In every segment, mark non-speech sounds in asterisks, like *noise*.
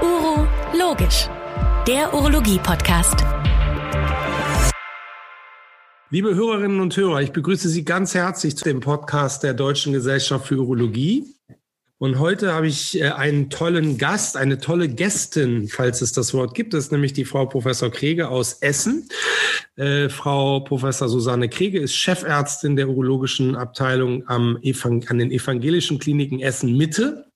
Uro Logisch, der Urologie-Podcast. Liebe Hörerinnen und Hörer, ich begrüße Sie ganz herzlich zu dem Podcast der Deutschen Gesellschaft für Urologie. Und heute habe ich äh, einen tollen Gast, eine tolle Gästin, falls es das Wort gibt. Das ist nämlich die Frau Professor Krege aus Essen. Äh, Frau Professor Susanne Krege ist Chefärztin der urologischen Abteilung am Evang an den evangelischen Kliniken Essen Mitte.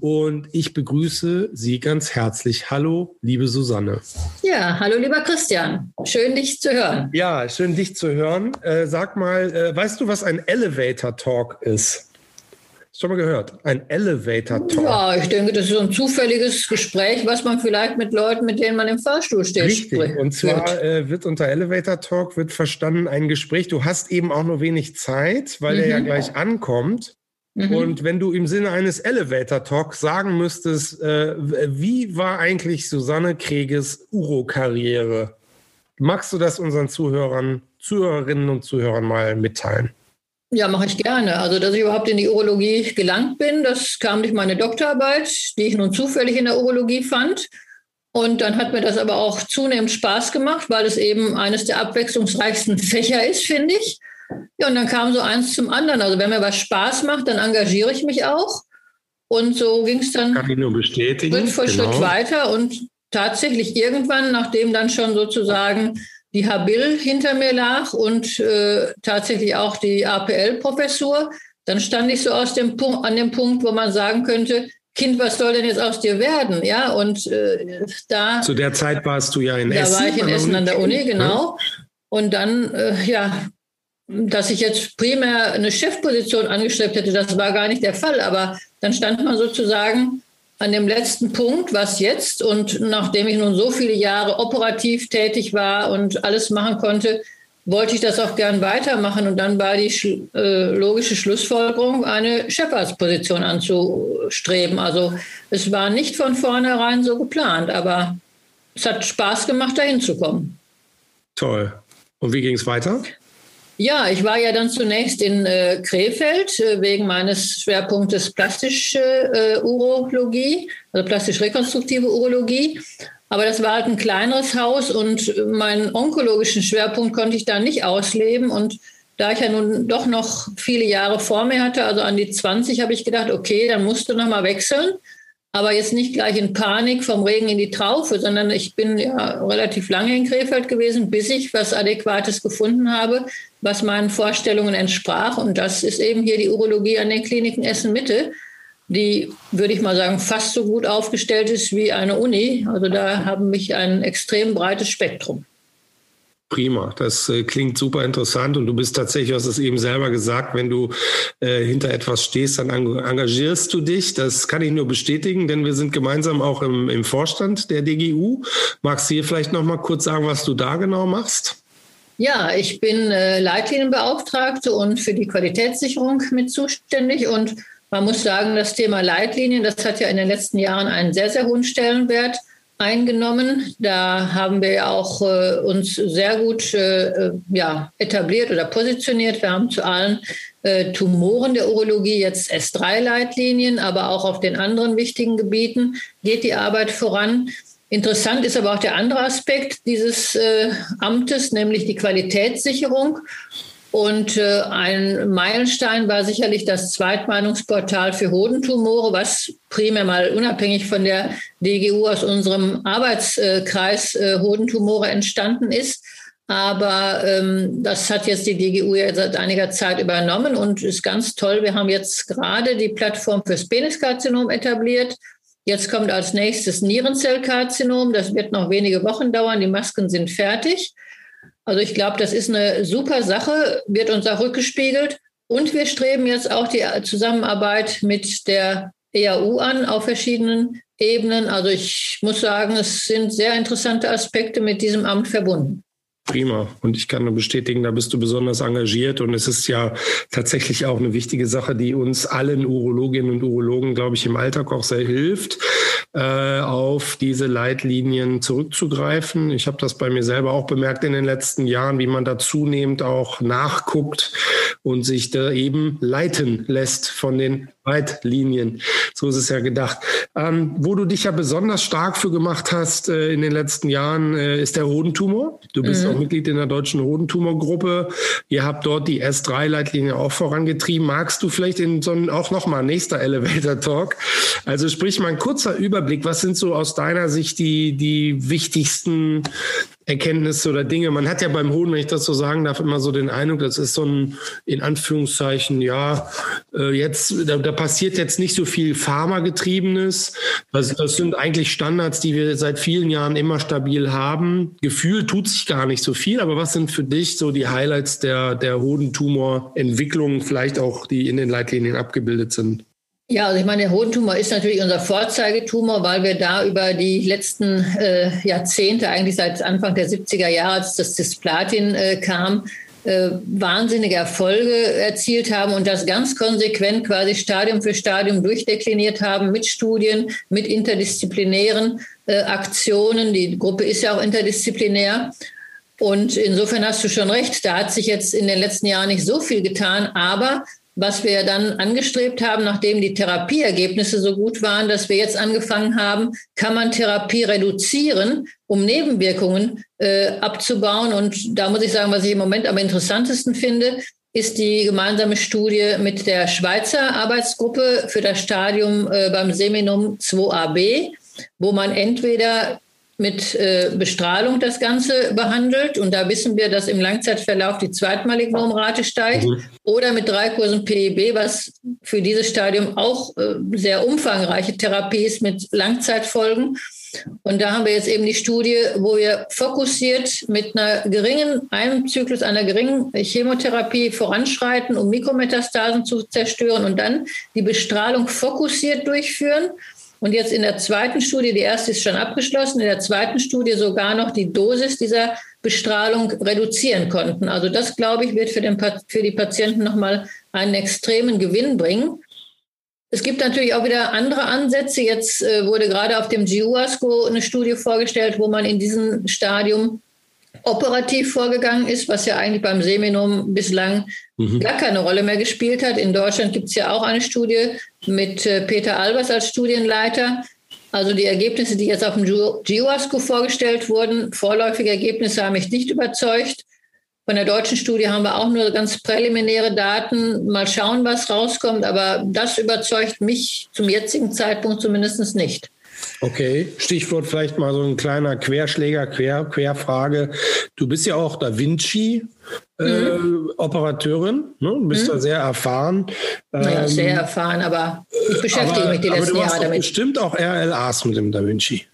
Und ich begrüße Sie ganz herzlich. Hallo, liebe Susanne. Ja, hallo, lieber Christian. Schön, dich zu hören. Ja, schön, dich zu hören. Äh, sag mal, äh, weißt du, was ein Elevator Talk ist? Schon mal gehört? Ein Elevator Talk. Ja, ich denke, das ist so ein zufälliges Gespräch, was man vielleicht mit Leuten, mit denen man im Fahrstuhl steht. Richtig. Spricht. Und zwar äh, wird unter Elevator Talk wird verstanden ein Gespräch. Du hast eben auch nur wenig Zeit, weil mhm. er ja gleich ankommt. Mhm. Und wenn du im Sinne eines Elevator Talks sagen müsstest, äh, wie war eigentlich Susanne Kreges Uro-Karriere? Magst du das unseren Zuhörern, Zuhörerinnen und Zuhörern mal mitteilen? Ja, mache ich gerne. Also, dass ich überhaupt in die Urologie gelangt bin, das kam durch meine Doktorarbeit, die ich nun zufällig in der Urologie fand. Und dann hat mir das aber auch zunehmend Spaß gemacht, weil es eben eines der abwechslungsreichsten *laughs* Fächer ist, finde ich. Ja, und dann kam so eins zum anderen. Also, wenn mir was Spaß macht, dann engagiere ich mich auch. Und so ging es dann Kann ich nur bestätigen. Schritt für genau. Schritt weiter. Und tatsächlich irgendwann, nachdem dann schon sozusagen die Habil hinter mir lag und äh, tatsächlich auch die APL-Professur, dann stand ich so aus dem Punkt, an dem Punkt, wo man sagen könnte, Kind, was soll denn jetzt aus dir werden? Ja, und äh, da. Zu der Zeit warst du ja in da Essen. Da war ich in Essen an der Uni, genau. Und dann, äh, ja, dass ich jetzt primär eine Chefposition angestrebt hätte, das war gar nicht der Fall. Aber dann stand man sozusagen an dem letzten Punkt, was jetzt? Und nachdem ich nun so viele Jahre operativ tätig war und alles machen konnte, wollte ich das auch gern weitermachen. Und dann war die äh, logische Schlussfolgerung, eine Chefarztposition anzustreben. Also es war nicht von vornherein so geplant, aber es hat Spaß gemacht, dahin zu kommen. Toll. Und wie ging es weiter? Ja, ich war ja dann zunächst in äh, Krefeld äh, wegen meines Schwerpunktes plastische äh, Urologie, also plastisch-rekonstruktive Urologie. Aber das war halt ein kleineres Haus und meinen onkologischen Schwerpunkt konnte ich da nicht ausleben. Und da ich ja nun doch noch viele Jahre vor mir hatte, also an die 20, habe ich gedacht, okay, dann musst du noch mal wechseln aber jetzt nicht gleich in Panik vom Regen in die Traufe, sondern ich bin ja relativ lange in Krefeld gewesen, bis ich was Adäquates gefunden habe, was meinen Vorstellungen entsprach. Und das ist eben hier die Urologie an den Kliniken Essen Mitte, die, würde ich mal sagen, fast so gut aufgestellt ist wie eine Uni. Also da haben mich ein extrem breites Spektrum. Prima, das äh, klingt super interessant und du bist tatsächlich, du hast es eben selber gesagt, wenn du äh, hinter etwas stehst, dann engagierst du dich. Das kann ich nur bestätigen, denn wir sind gemeinsam auch im, im Vorstand der DGU. Magst du hier vielleicht noch mal kurz sagen, was du da genau machst? Ja, ich bin äh, Leitlinienbeauftragte und für die Qualitätssicherung mit zuständig und man muss sagen, das Thema Leitlinien, das hat ja in den letzten Jahren einen sehr, sehr hohen Stellenwert eingenommen. Da haben wir auch äh, uns sehr gut äh, ja, etabliert oder positioniert. Wir haben zu allen äh, Tumoren der Urologie jetzt S3-Leitlinien, aber auch auf den anderen wichtigen Gebieten geht die Arbeit voran. Interessant ist aber auch der andere Aspekt dieses äh, Amtes, nämlich die Qualitätssicherung. Und äh, ein Meilenstein war sicherlich das Zweitmeinungsportal für Hodentumore, was primär mal unabhängig von der DGU aus unserem Arbeitskreis äh, Hodentumore entstanden ist. Aber ähm, das hat jetzt die DGU ja seit einiger Zeit übernommen und ist ganz toll. Wir haben jetzt gerade die Plattform fürs Peniskarzinom etabliert. Jetzt kommt als nächstes Nierenzellkarzinom. Das wird noch wenige Wochen dauern. Die Masken sind fertig. Also ich glaube, das ist eine super Sache, wird uns auch rückgespiegelt. Und wir streben jetzt auch die Zusammenarbeit mit der EAU an auf verschiedenen Ebenen. Also ich muss sagen, es sind sehr interessante Aspekte mit diesem Amt verbunden. Prima. Und ich kann nur bestätigen, da bist du besonders engagiert. Und es ist ja tatsächlich auch eine wichtige Sache, die uns allen Urologinnen und Urologen, glaube ich, im Alltag auch sehr hilft, äh, auf diese Leitlinien zurückzugreifen. Ich habe das bei mir selber auch bemerkt in den letzten Jahren, wie man da zunehmend auch nachguckt und sich da eben leiten lässt von den Leitlinien. So ist es ja gedacht. Ähm, wo du dich ja besonders stark für gemacht hast äh, in den letzten Jahren, äh, ist der Hodentumor. Du bist mhm. auch Mitglied in der deutschen Hodentumorgruppe. Ihr habt dort die S3-Leitlinie auch vorangetrieben. Magst du vielleicht in so einen, auch nochmal nächster Elevator Talk? Also sprich mal ein kurzer Überblick. Was sind so aus deiner Sicht die, die wichtigsten Erkenntnisse oder Dinge. Man hat ja beim Hoden, wenn ich das so sagen darf, immer so den Eindruck, das ist so ein, in Anführungszeichen, ja, äh, jetzt, da, da passiert jetzt nicht so viel Pharmagetriebenes. Das, das sind eigentlich Standards, die wir seit vielen Jahren immer stabil haben. Gefühl tut sich gar nicht so viel, aber was sind für dich so die Highlights der, der Hodentumorentwicklung, vielleicht auch, die in den Leitlinien abgebildet sind? Ja, also ich meine, der Hodentumor ist natürlich unser Vorzeigetumor, weil wir da über die letzten äh, Jahrzehnte, eigentlich seit Anfang der 70er Jahre, als das Cisplatin äh, kam, äh, wahnsinnige Erfolge erzielt haben und das ganz konsequent quasi Stadium für Stadium durchdekliniert haben mit Studien, mit interdisziplinären äh, Aktionen. Die Gruppe ist ja auch interdisziplinär. Und insofern hast du schon recht, da hat sich jetzt in den letzten Jahren nicht so viel getan, aber was wir dann angestrebt haben, nachdem die Therapieergebnisse so gut waren, dass wir jetzt angefangen haben, kann man Therapie reduzieren, um Nebenwirkungen äh, abzubauen. Und da muss ich sagen, was ich im Moment am interessantesten finde, ist die gemeinsame Studie mit der Schweizer Arbeitsgruppe für das Stadium äh, beim Seminum 2AB, wo man entweder mit äh, Bestrahlung das Ganze behandelt. Und da wissen wir, dass im Langzeitverlauf die Zweitmalignomrate steigt. Mhm. Oder mit drei Kursen PEB, was für dieses Stadium auch äh, sehr umfangreiche Therapie ist mit Langzeitfolgen. Und da haben wir jetzt eben die Studie, wo wir fokussiert mit einer geringen, einem Zyklus einer geringen Chemotherapie voranschreiten, um Mikrometastasen zu zerstören und dann die Bestrahlung fokussiert durchführen. Und jetzt in der zweiten Studie, die erste ist schon abgeschlossen, in der zweiten Studie sogar noch die Dosis dieser Bestrahlung reduzieren konnten. Also das, glaube ich, wird für, den, für die Patienten nochmal einen extremen Gewinn bringen. Es gibt natürlich auch wieder andere Ansätze. Jetzt äh, wurde gerade auf dem GUASCO eine Studie vorgestellt, wo man in diesem Stadium operativ vorgegangen ist, was ja eigentlich beim Seminum bislang mhm. gar keine Rolle mehr gespielt hat. In Deutschland gibt es ja auch eine Studie mit äh, Peter Albers als Studienleiter. Also die Ergebnisse, die jetzt auf dem GIOASCO vorgestellt wurden, vorläufige Ergebnisse haben mich nicht überzeugt. Von der deutschen Studie haben wir auch nur ganz präliminäre Daten. Mal schauen, was rauskommt. Aber das überzeugt mich zum jetzigen Zeitpunkt zumindest nicht. Okay, Stichwort vielleicht mal so ein kleiner Querschläger, Quer, Querfrage. Du bist ja auch Da Vinci. Äh, mhm. Operateurin, ne? du bist mhm. da sehr erfahren. Naja, ähm, sehr erfahren, aber ich beschäftige aber, mich die letzten Jahre damit. Bestimmt auch RLAs mit dem Da Vinci.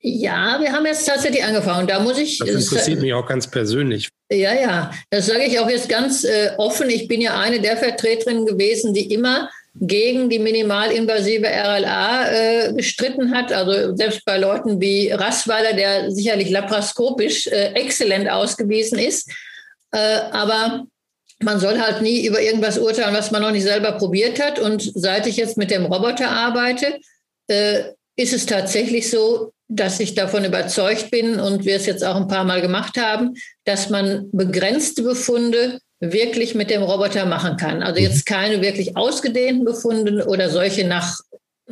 Ja, wir haben jetzt tatsächlich angefangen. Da muss ich. Das interessiert mich auch ganz persönlich. Ja, ja, das sage ich auch jetzt ganz äh, offen. Ich bin ja eine der Vertreterinnen gewesen, die immer gegen die minimalinvasive RLA äh, gestritten hat. Also selbst bei Leuten wie Rassweiler, der sicherlich laparoskopisch äh, exzellent ausgewiesen ist. Äh, aber man soll halt nie über irgendwas urteilen, was man noch nicht selber probiert hat. Und seit ich jetzt mit dem Roboter arbeite, äh, ist es tatsächlich so, dass ich davon überzeugt bin und wir es jetzt auch ein paar Mal gemacht haben, dass man begrenzte Befunde wirklich mit dem Roboter machen kann. Also jetzt mhm. keine wirklich ausgedehnten Befunde oder solche nach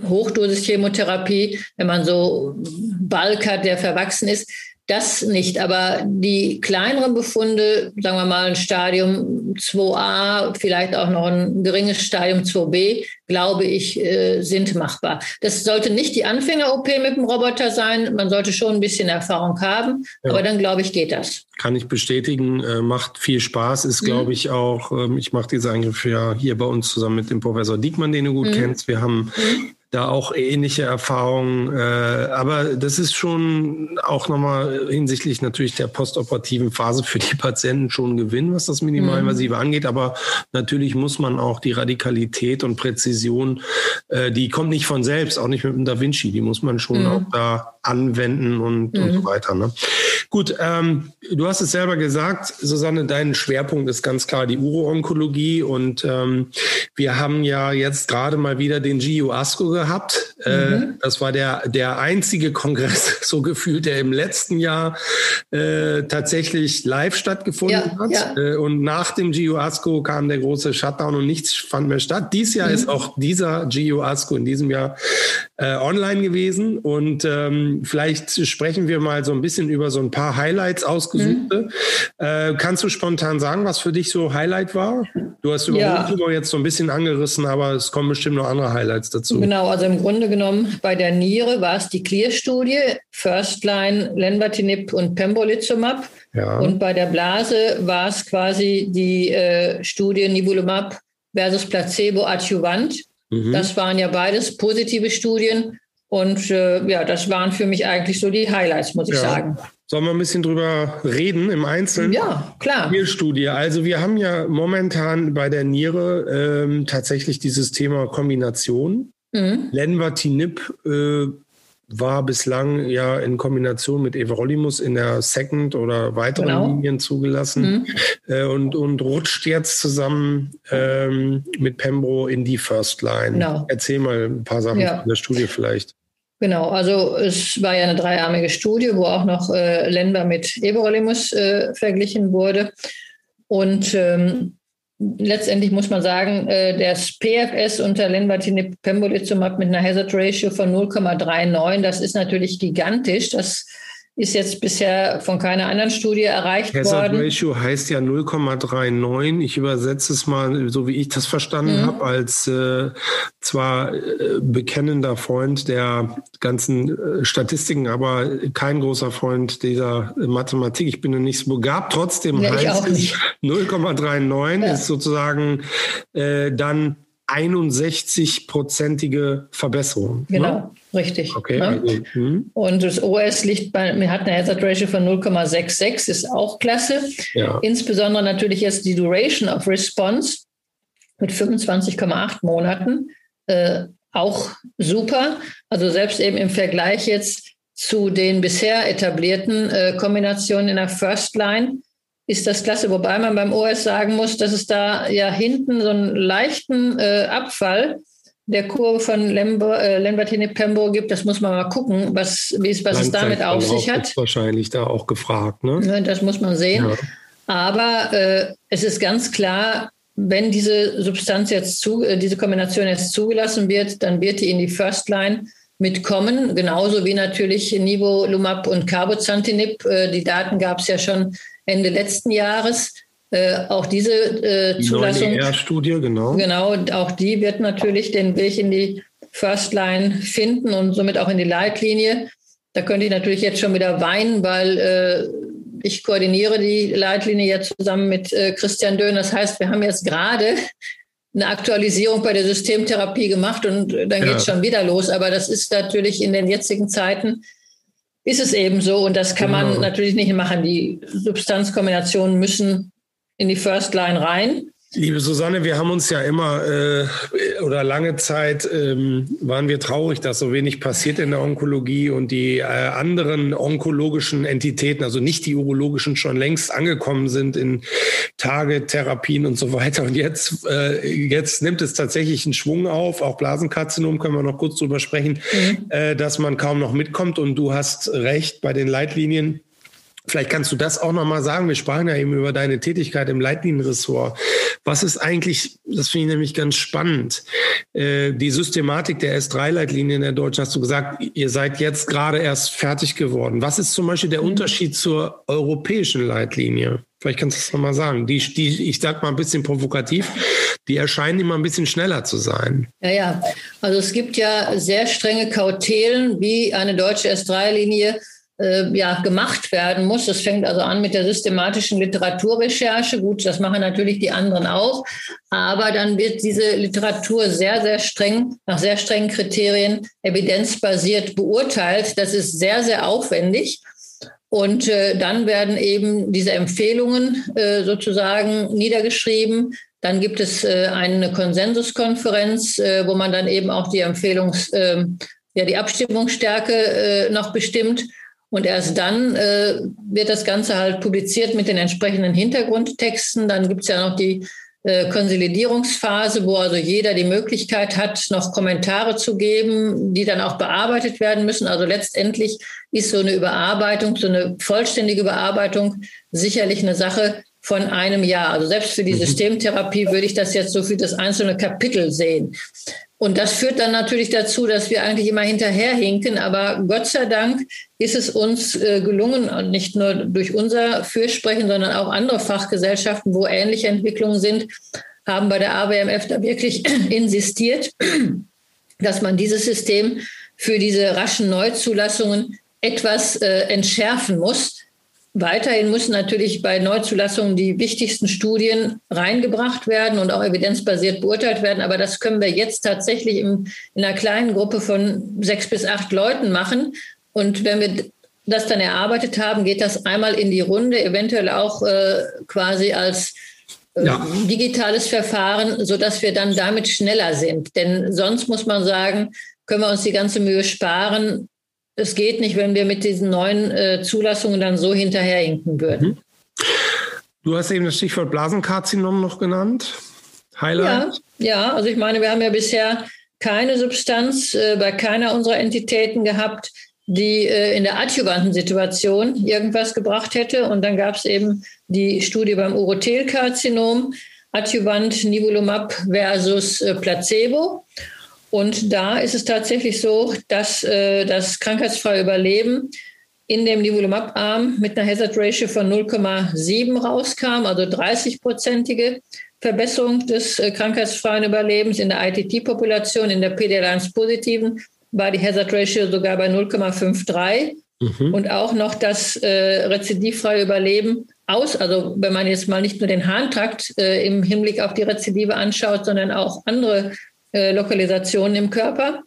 Hochdosis-Chemotherapie, wenn man so Balk hat, der verwachsen ist, das nicht, aber die kleineren Befunde, sagen wir mal ein Stadium 2a, vielleicht auch noch ein geringes Stadium 2b, glaube ich, äh, sind machbar. Das sollte nicht die Anfänger-OP mit dem Roboter sein. Man sollte schon ein bisschen Erfahrung haben, ja. aber dann glaube ich, geht das. Kann ich bestätigen, äh, macht viel Spaß, ist, glaube mhm. ich, auch, ähm, ich mache diese Eingriffe ja hier bei uns zusammen mit dem Professor Diekmann, den du gut mhm. kennst. Wir haben mhm da auch ähnliche Erfahrungen. Äh, aber das ist schon auch nochmal hinsichtlich natürlich der postoperativen Phase für die Patienten schon ein Gewinn, was das Minimalinvasive mhm. angeht. Aber natürlich muss man auch die Radikalität und Präzision, äh, die kommt nicht von selbst, auch nicht mit dem Da Vinci. Die muss man schon mhm. auch da anwenden und, mhm. und so weiter. Ne? Gut, ähm, du hast es selber gesagt, Susanne, dein Schwerpunkt ist ganz klar die Uro-Onkologie und ähm, wir haben ja jetzt gerade mal wieder den GU ASCO gehabt. Äh, mhm. das war der, der einzige Kongress, *laughs* so gefühlt, der im letzten Jahr äh, tatsächlich live stattgefunden ja, hat. Ja. Äh, und nach dem GU ASCO kam der große Shutdown und nichts fand mehr statt. Dies Jahr mhm. ist auch dieser GU ASCO in diesem Jahr äh, online gewesen und ähm, vielleicht sprechen wir mal so ein bisschen über so ein paar Highlights ausgesuchte. Mhm. Äh, kannst du spontan sagen, was für dich so Highlight war? Du hast über ja. Tumor jetzt so ein bisschen angerissen, aber es kommen bestimmt noch andere Highlights dazu. Genau, also im Grunde genommen bei der Niere war es die Clear-Studie, First Line, Lenvatinib und Pembrolizumab. Ja. Und bei der Blase war es quasi die äh, Studie Nivolumab versus Placebo adjuvant. Mhm. Das waren ja beides positive Studien. Und äh, ja, das waren für mich eigentlich so die Highlights, muss ich sagen. Sollen wir ein bisschen drüber reden im Einzelnen? Ja, klar. Nierstudie. Also wir haben ja momentan bei der Niere ähm, tatsächlich dieses Thema Kombination. Mhm. Lenvatinib äh, war bislang ja in Kombination mit Everolimus in der Second oder weiteren genau. Linien zugelassen mhm. äh, und, und rutscht jetzt zusammen ähm, mit Pembro in die First Line. Genau. Erzähl mal ein paar Sachen ja. von der Studie vielleicht. Genau, also es war ja eine dreiarmige Studie, wo auch noch äh, Länder mit Everolimus äh, verglichen wurde. Und ähm, letztendlich muss man sagen, äh, das PFS unter Lenvatinib Pembrolizumab mit einer Hazard Ratio von 0,39, das ist natürlich gigantisch. Das ist jetzt bisher von keiner anderen Studie erreicht Hazard worden. Hazard Ratio heißt ja 0,39. Ich übersetze es mal, so wie ich das verstanden mhm. habe, als äh, zwar äh, bekennender Freund der ganzen äh, Statistiken, aber kein großer Freund dieser Mathematik. Ich bin ja nicht so begabt. Trotzdem ja, heißt es 0,39 ja. ist sozusagen äh, dann 61-prozentige Verbesserung. Ne? Genau. Ne? Richtig. Okay. Ne? Also, hm. Und das OS liegt bei, hatten eine Hazard Ratio von 0,66, ist auch klasse. Ja. Insbesondere natürlich jetzt die Duration of Response mit 25,8 Monaten. Äh, auch super. Also selbst eben im Vergleich jetzt zu den bisher etablierten äh, Kombinationen in der First Line ist das klasse. Wobei man beim OS sagen muss, dass es da ja hinten so einen leichten äh, Abfall der Kurve von Lembo, äh, Lembertine Pembo gibt. Das muss man mal gucken, was, wie es, was es damit auf sich hat. Ist wahrscheinlich da auch gefragt. Ne? Das muss man sehen. Ja. Aber äh, es ist ganz klar, wenn diese Substanz jetzt zu, äh, diese Kombination jetzt zugelassen wird, dann wird die in die First Line mitkommen, genauso wie natürlich Nivolumab und Carbozantinib. Äh, die Daten gab es ja schon Ende letzten Jahres. Äh, auch diese äh, Zulassung. Die studie genau. Genau, auch die wird natürlich den Weg in die First Line finden und somit auch in die Leitlinie. Da könnte ich natürlich jetzt schon wieder weinen, weil äh, ich koordiniere die Leitlinie jetzt zusammen mit äh, Christian Döhn. Das heißt, wir haben jetzt gerade eine Aktualisierung bei der Systemtherapie gemacht und dann ja. geht es schon wieder los. Aber das ist natürlich in den jetzigen Zeiten ist es eben so und das kann genau. man natürlich nicht machen. Die Substanzkombinationen müssen in die First Line rein. Liebe Susanne, wir haben uns ja immer äh, oder lange Zeit ähm, waren wir traurig, dass so wenig passiert in der Onkologie und die äh, anderen onkologischen Entitäten, also nicht die urologischen, schon längst angekommen sind in Tagetherapien und so weiter. Und jetzt, äh, jetzt nimmt es tatsächlich einen Schwung auf. Auch Blasenkarzinom können wir noch kurz drüber sprechen, mhm. äh, dass man kaum noch mitkommt. Und du hast recht bei den Leitlinien Vielleicht kannst du das auch nochmal sagen. Wir sprachen ja eben über deine Tätigkeit im Leitlinienressort. Was ist eigentlich, das finde ich nämlich ganz spannend, äh, die Systematik der S3-Leitlinien der Deutschen, hast du gesagt, ihr seid jetzt gerade erst fertig geworden. Was ist zum Beispiel der mhm. Unterschied zur europäischen Leitlinie? Vielleicht kannst du das nochmal sagen. Die, die, ich sag mal ein bisschen provokativ, die erscheinen immer ein bisschen schneller zu sein. Ja, ja. Also es gibt ja sehr strenge Kautelen, wie eine deutsche S3-Linie äh, ja, gemacht werden muss. Das fängt also an mit der systematischen Literaturrecherche. Gut, das machen natürlich die anderen auch. Aber dann wird diese Literatur sehr, sehr streng, nach sehr strengen Kriterien evidenzbasiert beurteilt. Das ist sehr, sehr aufwendig. Und äh, dann werden eben diese Empfehlungen äh, sozusagen niedergeschrieben. Dann gibt es äh, eine Konsensuskonferenz, äh, wo man dann eben auch die Empfehlungs, ähm, ja, die Abstimmungsstärke äh, noch bestimmt. Und erst dann äh, wird das Ganze halt publiziert mit den entsprechenden Hintergrundtexten. Dann gibt es ja noch die äh, Konsolidierungsphase, wo also jeder die Möglichkeit hat, noch Kommentare zu geben, die dann auch bearbeitet werden müssen. Also letztendlich ist so eine Überarbeitung, so eine vollständige Überarbeitung sicherlich eine Sache von einem Jahr. Also selbst für die mhm. Systemtherapie würde ich das jetzt so für das einzelne Kapitel sehen. Und das führt dann natürlich dazu, dass wir eigentlich immer hinterherhinken. Aber Gott sei Dank ist es uns äh, gelungen, und nicht nur durch unser Fürsprechen, sondern auch andere Fachgesellschaften, wo ähnliche Entwicklungen sind, haben bei der AWMF da wirklich *clears throat* insistiert, *clears throat* dass man dieses System für diese raschen Neuzulassungen etwas äh, entschärfen muss. Weiterhin müssen natürlich bei Neuzulassungen die wichtigsten Studien reingebracht werden und auch evidenzbasiert beurteilt werden. Aber das können wir jetzt tatsächlich in, in einer kleinen Gruppe von sechs bis acht Leuten machen. Und wenn wir das dann erarbeitet haben, geht das einmal in die Runde, eventuell auch äh, quasi als äh, ja. digitales Verfahren, sodass wir dann damit schneller sind. Denn sonst muss man sagen, können wir uns die ganze Mühe sparen, es geht nicht, wenn wir mit diesen neuen äh, Zulassungen dann so hinterherhinken würden. Mhm. Du hast eben das Stichwort Blasenkarzinom noch genannt. Highlight? Ja, ja, also ich meine, wir haben ja bisher keine Substanz äh, bei keiner unserer Entitäten gehabt, die äh, in der adjuvanten Situation irgendwas gebracht hätte. Und dann gab es eben die Studie beim Urothelkarzinom, Adjuvant Nivolumab versus äh, Placebo. Und da ist es tatsächlich so, dass äh, das krankheitsfreie Überleben in dem Nivolumab-Arm mit einer Hazard Ratio von 0,7 rauskam, also 30-prozentige Verbesserung des äh, krankheitsfreien Überlebens in der ITT-Population, in der PD-1-positiven war die Hazard Ratio sogar bei 0,53 mhm. und auch noch das äh, rezidivfreie Überleben aus, also wenn man jetzt mal nicht nur den Harntrakt äh, im Hinblick auf die Rezidive anschaut, sondern auch andere äh, Lokalisationen im Körper.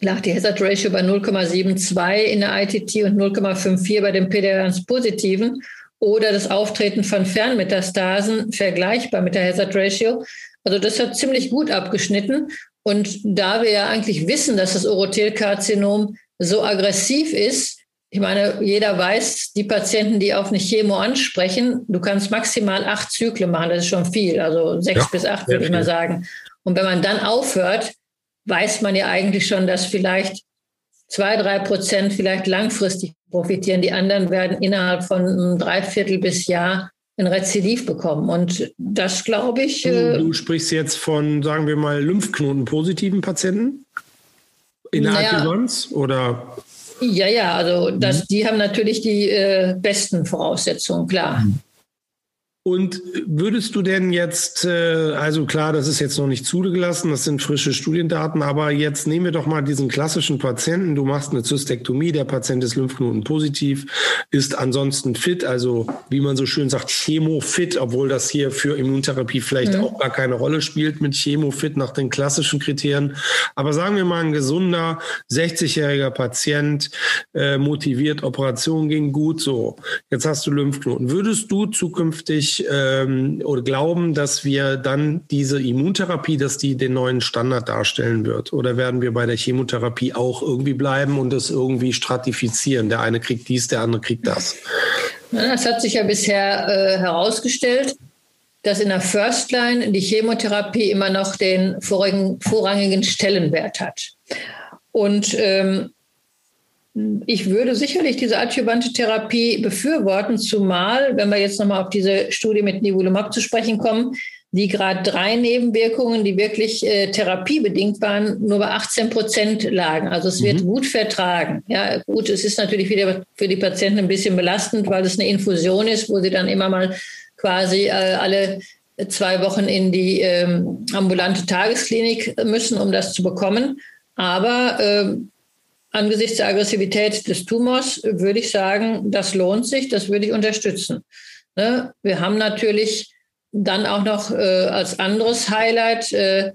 Lag die Hazard Ratio bei 0,72 in der ITT und 0,54 bei dem PD-1-Positiven oder das Auftreten von Fernmetastasen vergleichbar mit der Hazard Ratio. Also das hat ziemlich gut abgeschnitten. Und da wir ja eigentlich wissen, dass das Urothelkarzinom so aggressiv ist, ich meine, jeder weiß, die Patienten, die auf eine Chemo ansprechen, du kannst maximal acht Zyklen machen, das ist schon viel, also sechs ja, bis acht würde ich mal sagen. Und wenn man dann aufhört, weiß man ja eigentlich schon, dass vielleicht zwei, drei Prozent vielleicht langfristig profitieren. Die anderen werden innerhalb von einem Dreiviertel bis Jahr ein Rezidiv bekommen. Und das glaube ich. Du, äh, du, sprichst jetzt von, sagen wir mal, Lymphknoten-positiven Patienten? In der naja, Adjuvanz oder? Ja, ja, also das, mhm. die haben natürlich die äh, besten Voraussetzungen, klar. Mhm. Und würdest du denn jetzt, äh, also klar, das ist jetzt noch nicht zugelassen, das sind frische Studiendaten, aber jetzt nehmen wir doch mal diesen klassischen Patienten, du machst eine Zystektomie, der Patient ist Lymphknoten positiv, ist ansonsten fit, also wie man so schön sagt, chemofit, obwohl das hier für Immuntherapie vielleicht mhm. auch gar keine Rolle spielt mit chemofit nach den klassischen Kriterien. Aber sagen wir mal, ein gesunder 60-jähriger Patient, äh, motiviert, Operation ging gut, so, jetzt hast du Lymphknoten. Würdest du zukünftig ähm, oder glauben, dass wir dann diese Immuntherapie, dass die den neuen Standard darstellen wird? Oder werden wir bei der Chemotherapie auch irgendwie bleiben und das irgendwie stratifizieren? Der eine kriegt dies, der andere kriegt das. Das hat sich ja bisher äh, herausgestellt, dass in der First Line die Chemotherapie immer noch den vorrangigen Stellenwert hat. Und ähm, ich würde sicherlich diese adjuvante Therapie befürworten, zumal, wenn wir jetzt nochmal auf diese Studie mit Nivolumab zu sprechen kommen, die Grad 3 Nebenwirkungen, die wirklich äh, therapiebedingt waren, nur bei 18 Prozent lagen. Also es wird mhm. gut vertragen. Ja, gut, es ist natürlich wieder für die Patienten ein bisschen belastend, weil es eine Infusion ist, wo sie dann immer mal quasi äh, alle zwei Wochen in die ähm, ambulante Tagesklinik müssen, um das zu bekommen. Aber äh, angesichts der Aggressivität des Tumors würde ich sagen, das lohnt sich, das würde ich unterstützen. Ne? Wir haben natürlich dann auch noch äh, als anderes Highlight äh,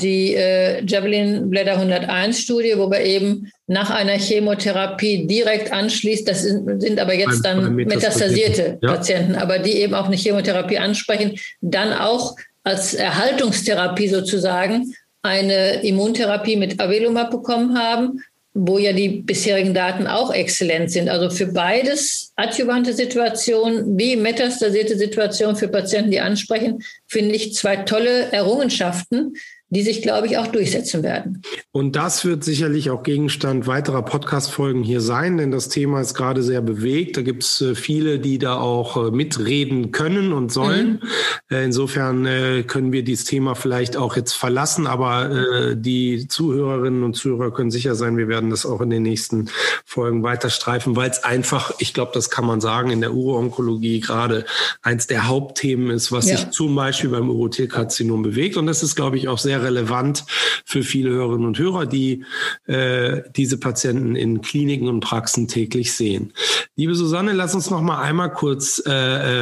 die äh, Javelin Blätter 101 Studie, wo wir eben nach einer Chemotherapie direkt anschließt, das sind, sind aber jetzt dann metastasierte ja. Patienten, aber die eben auch eine Chemotherapie ansprechen, dann auch als Erhaltungstherapie sozusagen eine Immuntherapie mit Avelumab bekommen haben wo ja die bisherigen Daten auch exzellent sind. Also für beides adjuvante Situationen wie metastasierte Situationen für Patienten, die ansprechen, finde ich zwei tolle Errungenschaften, die sich, glaube ich, auch durchsetzen werden. Und das wird sicherlich auch Gegenstand weiterer Podcast-Folgen hier sein, denn das Thema ist gerade sehr bewegt. Da gibt es äh, viele, die da auch äh, mitreden können und sollen. Mhm. Äh, insofern können wir dieses Thema vielleicht auch jetzt verlassen, aber die Zuhörerinnen und Zuhörer können sicher sein, wir werden das auch in den nächsten Folgen weiter streifen, weil es einfach, ich glaube, das kann man sagen, in der Uro-Onkologie gerade eins der Hauptthemen ist, was ja. sich zum Beispiel beim Urothelkarzinom bewegt. Und das ist, glaube ich, auch sehr sehr relevant für viele Hörerinnen und Hörer, die äh, diese Patienten in Kliniken und Praxen täglich sehen. Liebe Susanne, lass uns noch mal einmal kurz äh,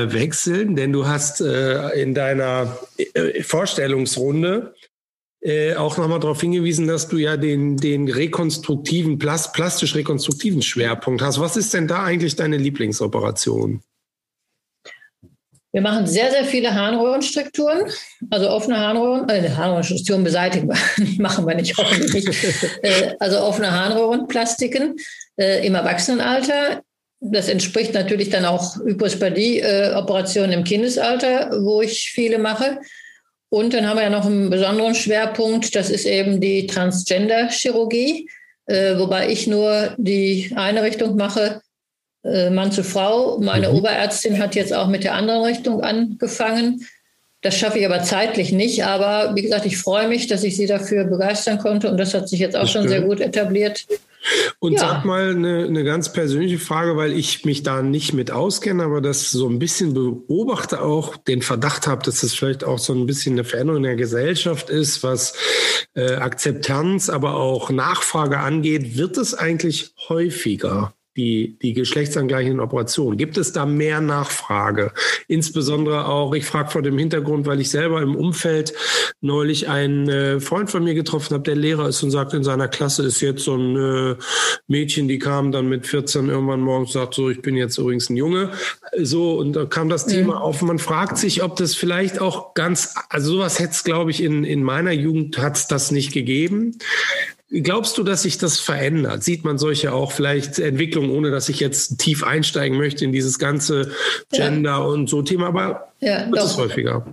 äh wechseln, denn du hast äh, in deiner äh, Vorstellungsrunde äh, auch nochmal darauf hingewiesen, dass du ja den, den rekonstruktiven, plastisch rekonstruktiven Schwerpunkt hast. Was ist denn da eigentlich deine Lieblingsoperation? Wir machen sehr, sehr viele Harnröhrenstrukturen, also offene Harnröhren, äh, Harnröhrenstrukturen beseitigen wir, *laughs* machen wir nicht, hoffentlich *laughs* äh, also offene Harnröhrenplastiken äh, im Erwachsenenalter. Das entspricht natürlich dann auch Hypospadie-Operationen im Kindesalter, wo ich viele mache. Und dann haben wir ja noch einen besonderen Schwerpunkt, das ist eben die Transgender-Chirurgie, äh, wobei ich nur die eine Richtung mache, äh, Mann zu Frau. Meine mhm. Oberärztin hat jetzt auch mit der anderen Richtung angefangen. Das schaffe ich aber zeitlich nicht. Aber wie gesagt, ich freue mich, dass ich sie dafür begeistern konnte. Und das hat sich jetzt auch schon sehr gut etabliert. Und ja. sag mal eine, eine ganz persönliche Frage, weil ich mich da nicht mit auskenne, aber das so ein bisschen beobachte auch, den Verdacht habe, dass das vielleicht auch so ein bisschen eine Veränderung in der Gesellschaft ist, was äh, Akzeptanz, aber auch Nachfrage angeht. Wird es eigentlich häufiger? Die, die geschlechtsangleichenden Operationen? Gibt es da mehr Nachfrage? Insbesondere auch, ich frage vor dem Hintergrund, weil ich selber im Umfeld neulich einen äh, Freund von mir getroffen habe, der Lehrer ist und sagt, in seiner Klasse ist jetzt so ein äh, Mädchen, die kam dann mit 14 irgendwann morgens und sagt, so, ich bin jetzt übrigens ein Junge. So, und da kam das Thema mhm. auf. Man fragt sich, ob das vielleicht auch ganz, also sowas hätte es, glaube ich, in, in meiner Jugend hat es das nicht gegeben. Glaubst du, dass sich das verändert? Sieht man solche auch vielleicht Entwicklungen, ohne dass ich jetzt tief einsteigen möchte in dieses ganze Gender ja. und so Thema, aber ja, wird es häufiger?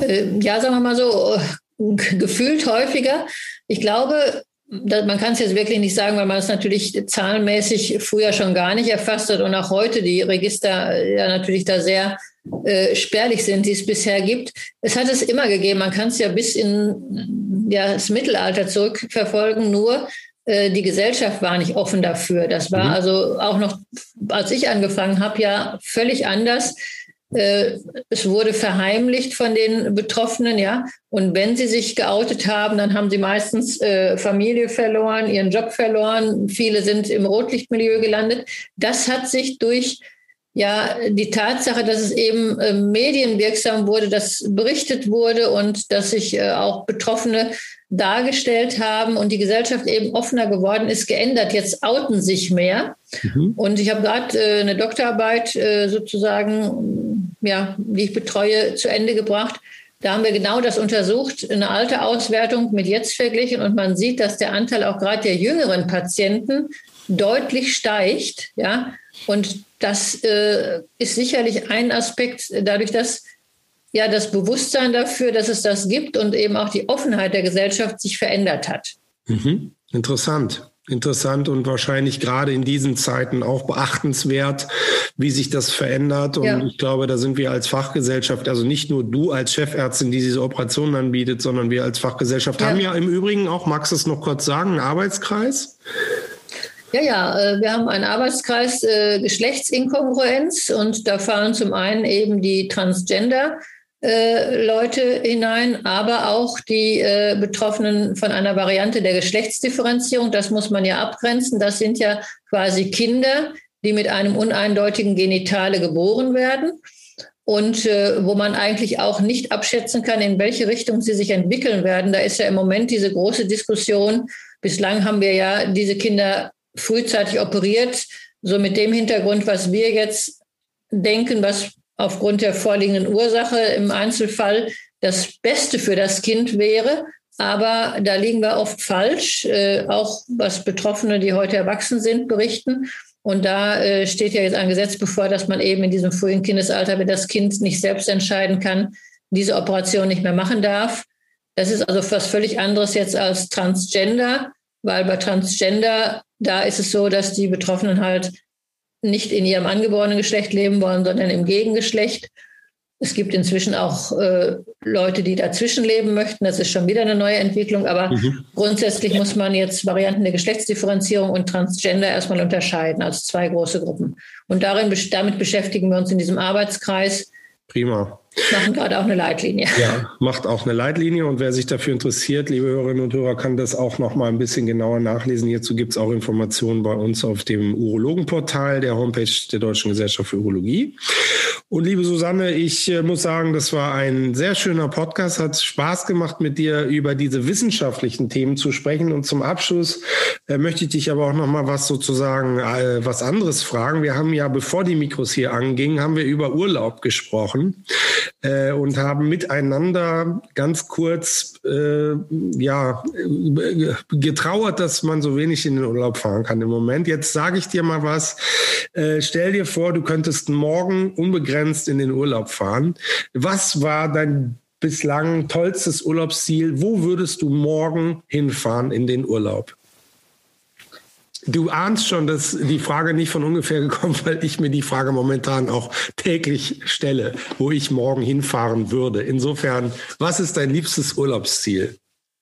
Äh, ja, sagen wir mal so, gefühlt häufiger. Ich glaube, man kann es jetzt wirklich nicht sagen, weil man es natürlich zahlenmäßig früher schon gar nicht erfasst hat und auch heute die Register äh, ja natürlich da sehr äh, spärlich sind, die es bisher gibt. Es hat es immer gegeben. Man kann es ja bis in ja, das Mittelalter zurückverfolgen. Nur äh, die Gesellschaft war nicht offen dafür. Das war mhm. also auch noch, als ich angefangen habe, ja völlig anders. Äh, es wurde verheimlicht von den Betroffenen, ja. Und wenn sie sich geoutet haben, dann haben sie meistens äh, Familie verloren, ihren Job verloren. Viele sind im Rotlichtmilieu gelandet. Das hat sich durch ja die Tatsache, dass es eben äh, medienwirksam wurde, dass berichtet wurde und dass sich äh, auch Betroffene dargestellt haben und die Gesellschaft eben offener geworden ist, geändert. Jetzt outen sich mehr. Mhm. Und ich habe gerade äh, eine Doktorarbeit äh, sozusagen, ja, die ich betreue, zu Ende gebracht. Da haben wir genau das untersucht, eine alte Auswertung mit jetzt verglichen und man sieht, dass der Anteil auch gerade der jüngeren Patienten deutlich steigt, ja. Und das äh, ist sicherlich ein Aspekt, dadurch, dass ja das Bewusstsein dafür, dass es das gibt und eben auch die Offenheit der Gesellschaft sich verändert hat. Mhm. Interessant. Interessant und wahrscheinlich gerade in diesen Zeiten auch beachtenswert, wie sich das verändert. Und ja. ich glaube, da sind wir als Fachgesellschaft, also nicht nur du als Chefärztin, die diese Operationen anbietet, sondern wir als Fachgesellschaft ja. haben ja im Übrigen auch, magst du es noch kurz sagen, einen Arbeitskreis? Ja, ja, äh, wir haben einen Arbeitskreis äh, Geschlechtsinkongruenz und da fallen zum einen eben die Transgender. Äh, Leute hinein, aber auch die äh, Betroffenen von einer Variante der Geschlechtsdifferenzierung. Das muss man ja abgrenzen. Das sind ja quasi Kinder, die mit einem uneindeutigen Genitale geboren werden und äh, wo man eigentlich auch nicht abschätzen kann, in welche Richtung sie sich entwickeln werden. Da ist ja im Moment diese große Diskussion. Bislang haben wir ja diese Kinder frühzeitig operiert, so mit dem Hintergrund, was wir jetzt denken, was aufgrund der vorliegenden Ursache im Einzelfall das Beste für das Kind wäre. Aber da liegen wir oft falsch, äh, auch was Betroffene, die heute erwachsen sind, berichten. Und da äh, steht ja jetzt ein Gesetz bevor, dass man eben in diesem frühen Kindesalter, wenn das Kind nicht selbst entscheiden kann, diese Operation nicht mehr machen darf. Das ist also was völlig anderes jetzt als Transgender, weil bei Transgender, da ist es so, dass die Betroffenen halt nicht in ihrem angeborenen Geschlecht leben wollen, sondern im Gegengeschlecht. Es gibt inzwischen auch äh, Leute, die dazwischen leben möchten. Das ist schon wieder eine neue Entwicklung. Aber mhm. grundsätzlich muss man jetzt Varianten der Geschlechtsdifferenzierung und Transgender erstmal unterscheiden als zwei große Gruppen. Und darin, damit beschäftigen wir uns in diesem Arbeitskreis. Prima. Machen gerade auch eine Leitlinie. Ja, macht auch eine Leitlinie. Und wer sich dafür interessiert, liebe Hörerinnen und Hörer, kann das auch noch mal ein bisschen genauer nachlesen. Hierzu gibt es auch Informationen bei uns auf dem Urologenportal der Homepage der Deutschen Gesellschaft für Urologie. Und liebe Susanne, ich äh, muss sagen, das war ein sehr schöner Podcast. Hat Spaß gemacht, mit dir über diese wissenschaftlichen Themen zu sprechen. Und zum Abschluss äh, möchte ich dich aber auch noch mal was sozusagen äh, was anderes fragen. Wir haben ja, bevor die Mikros hier angingen, haben wir über Urlaub gesprochen äh, und haben miteinander ganz kurz äh, ja getrauert, dass man so wenig in den Urlaub fahren kann im Moment. Jetzt sage ich dir mal was. Äh, stell dir vor, du könntest morgen unbegrenzt in den Urlaub fahren. Was war dein bislang tollstes Urlaubsziel? Wo würdest du morgen hinfahren in den Urlaub? Du ahnst schon, dass die Frage nicht von ungefähr gekommen, weil ich mir die Frage momentan auch täglich stelle, wo ich morgen hinfahren würde. Insofern, was ist dein liebstes Urlaubsziel?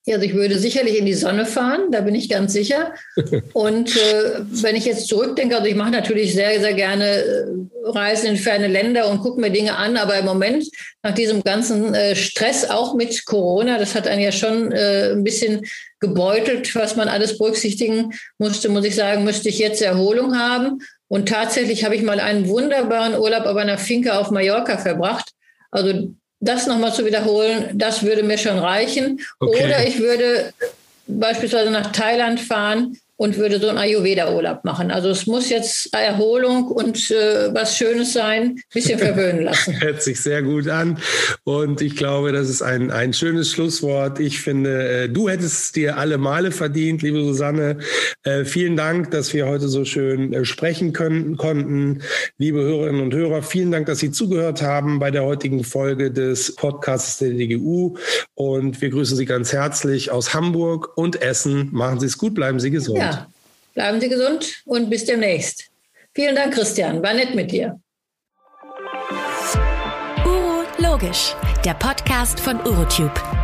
Ja, also ich würde sicherlich in die Sonne fahren, da bin ich ganz sicher. *laughs* Und äh, wenn ich jetzt zurückdenke, also ich mache natürlich sehr, sehr gerne äh, Reisen in ferne Länder und gucke mir Dinge an, aber im Moment nach diesem ganzen äh, Stress, auch mit Corona, das hat einen ja schon äh, ein bisschen gebeutelt, was man alles berücksichtigen musste, muss ich sagen, müsste ich jetzt Erholung haben. Und tatsächlich habe ich mal einen wunderbaren Urlaub auf einer Finke auf Mallorca verbracht. Also das nochmal zu wiederholen, das würde mir schon reichen. Okay. Oder ich würde beispielsweise nach Thailand fahren und würde so einen Ayurveda-Urlaub machen. Also es muss jetzt Erholung und äh, was Schönes sein, ein bisschen verwöhnen lassen. *laughs* Hört sich sehr gut an und ich glaube, das ist ein, ein schönes Schlusswort. Ich finde, äh, du hättest dir alle Male verdient, liebe Susanne. Äh, vielen Dank, dass wir heute so schön äh, sprechen können, konnten. Liebe Hörerinnen und Hörer, vielen Dank, dass Sie zugehört haben bei der heutigen Folge des Podcasts der DGU und wir grüßen Sie ganz herzlich aus Hamburg und Essen. Machen Sie es gut, bleiben Sie gesund. Ja. Bleiben Sie gesund und bis demnächst. Vielen Dank, Christian. War nett mit dir. Uro Logisch, der Podcast von Urotube.